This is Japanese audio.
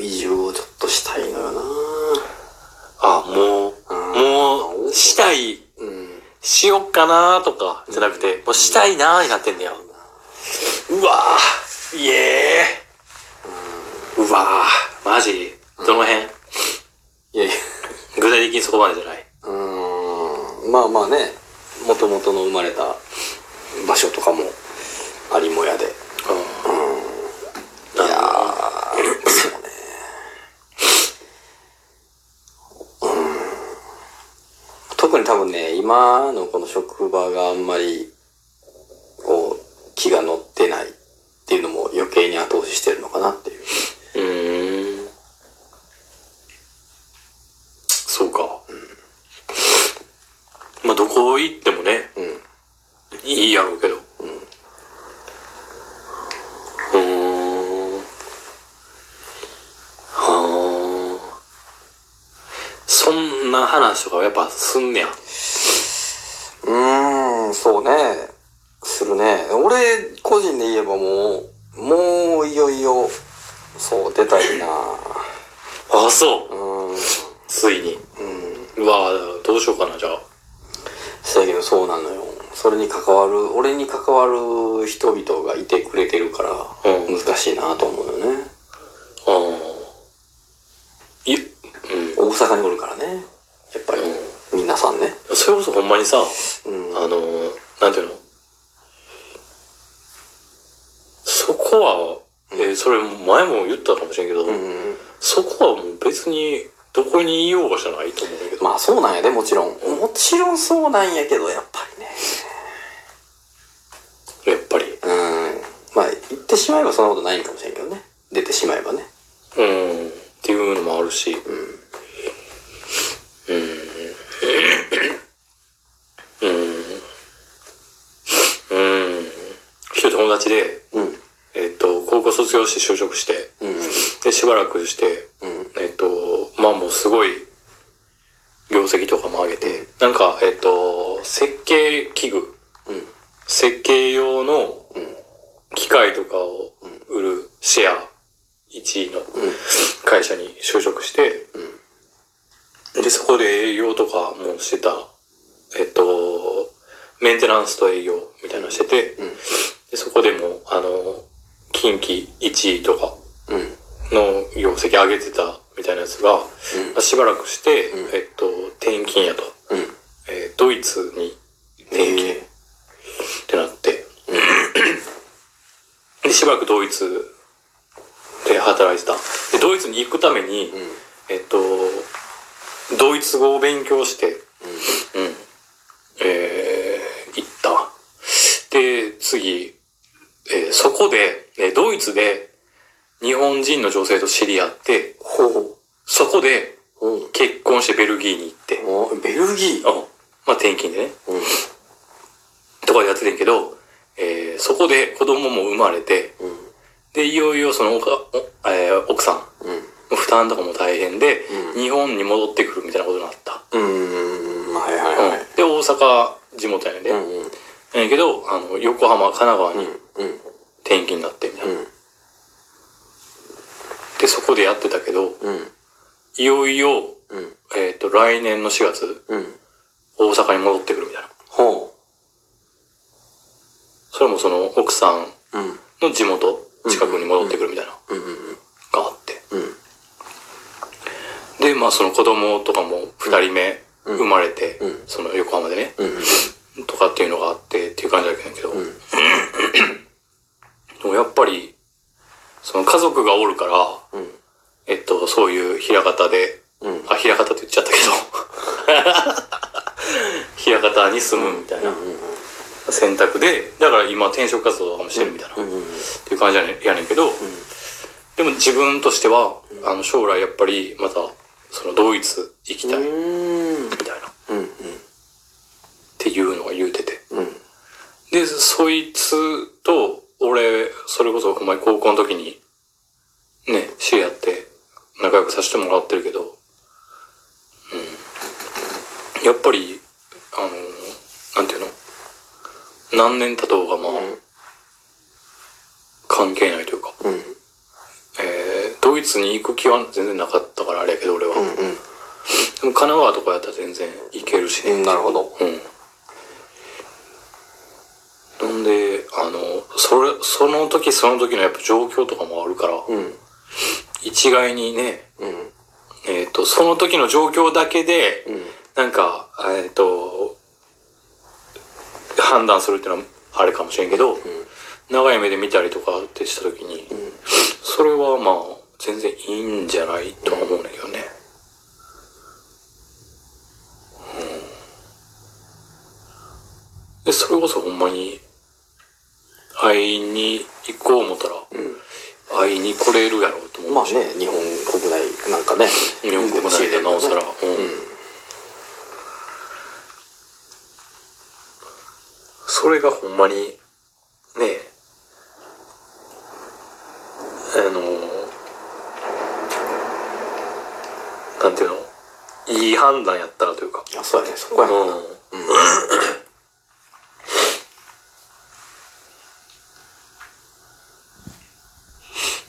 移住をちょっとしたいのよなあ、もう、もう、したい、うん。しよっかなとか、じゃなくて、もうしたいなーになってんだよ。うわー、イエー。うわー、マジ？どの辺？いやいや、具体的にそこまでじゃない？うーん。まあまあね、もともとの生まれた場所とかもありもやで。いやー、そうね。うん。特に多分ね、今のこの職場があんまり、こう、気が乗ってないっていうのも余計に後押ししてるのかなっていう。うーん。そうか。まあ、どこ行ってもね、うん。いいやろうけど。うん。な話とかやっぱすんねや。うーん、そうね。するね。俺、個人で言えばもう、もういよいよ、そう、出たいなあ、そう。うーん。ついに。うん。うわどうしようかな、じゃあ。そやけどそうなのよ。それに関わる、俺に関わる人々がいてくれてるから、うん難しいなと思うよね。ああ。い、うん。大阪におるからね。それこそほんまにさ、うん。あの、なんていうの？そこは、えーそれ前も言ったかもしれんけど、うん。そこはもう別にどこにいようがじゃないと思うけど。まあそうなんやで、もちろん。もちろんそうなんやけど、やっぱりね。やっぱり。うん。まあ、言ってしまえばそんなことないんかもしれんけどね。出てしまえばね。うん。っていうのもあるし。うん。うん。うん。一人友達で、うん。えっ、と、高校卒業して就職して、うん。で、しばらくして、うん。えっ、と、まあもうすごい、業績とかも上げて、なんか、えっ、と、設計器具、うん。設計用のうん。機械とかを売るシェア1位の会社に就職して、で、そこで営業とかもしてた、えっと、メンテナンスと営業みたいなのしてて、うん。でそこでも、あの、近畿1位とかうん。の業績上げてたみたいなやつが、まあしばらくして、うんえっと、転勤やと。うん。えードイツに転勤えってなって、で、しばらくドイツで働いてた。で、ドイツに行くために、うん。えっと、ドイツ語を勉強して、うん。えー、行った。で、次、えーそこで、えードイツで日本人の女性と知り合って、ほう。そこでうん。結婚してベルギーに行って、おベルギー？あまあ転勤でね、うん。とかでやっててんけど、えーそこで子供も生まれて、うん。で、いよいよそのおか、おえー奥さんうん。の負担とかも大変で、うん日本に戻ってくるみたいなことになった。うーん。はいはいはい。うんで、大阪地元やねんで。うんうん。やねんけど、あの、横浜、神奈川にうん。転勤になって、みたいな。うん。で、そこでやってたけど、うん。いよいよ、うん。えっ、と、来年の4月、うん。大阪に戻ってくるみたいな。ほそれもその、奥さんう。うん。の地元、近くに戻ってくるみたいな、うん。うん。があって。うん。で、まあその子供とかも二人目うん生まれて、うんその横浜でね、うん。とかっていうのがあってっていう感じだけど、んでもやっぱり、その家族がおるから、うん。えっと、そういう平方で、うん。あ、平方って言っちゃったけど、平方に住むみたいな選択で、だから今転職活動とかもしてるみたいな、っうん。ていう感じやねやねんけど、でも自分としては、あの将来やっぱりまた、そのドイツ行きたい、みうん。たいな、っうん。ていうのが言うてて。うん。で、そいつと、俺、それこそほんまに高校の時に、ね、知り合って、仲良くさせてもらってるけど、うん。やっぱり、あの、なんていうの何年経とうがまあ、関係ないというか、うん。えー、ドドイツに行く気は全然なかったからあれやけど俺は。うんでも神奈川とかやったら全然行けるしね。うん。なるほど。うん。なんで、あの、それ、その時その時のやっぱ状況とかもあるから、うん。一概にね、うん。えっ、と、その時の状況だけで、うん。なんか、えっ、と、判断するっていうのはあれかもしれんけど、長い目で見たりとかってした時に、それはまあ、全然いいんじゃないとは思うんだけどね。うんで、それこそほんまに、会いに行こう思ったら、会いに来れるやろうと思うし。まあね、日本国内なんかね。日本国内でなおさら。うんそれがほんまに、ねあの、なんていうの？いい判断やったらというか。そうやね、そこやうんな。。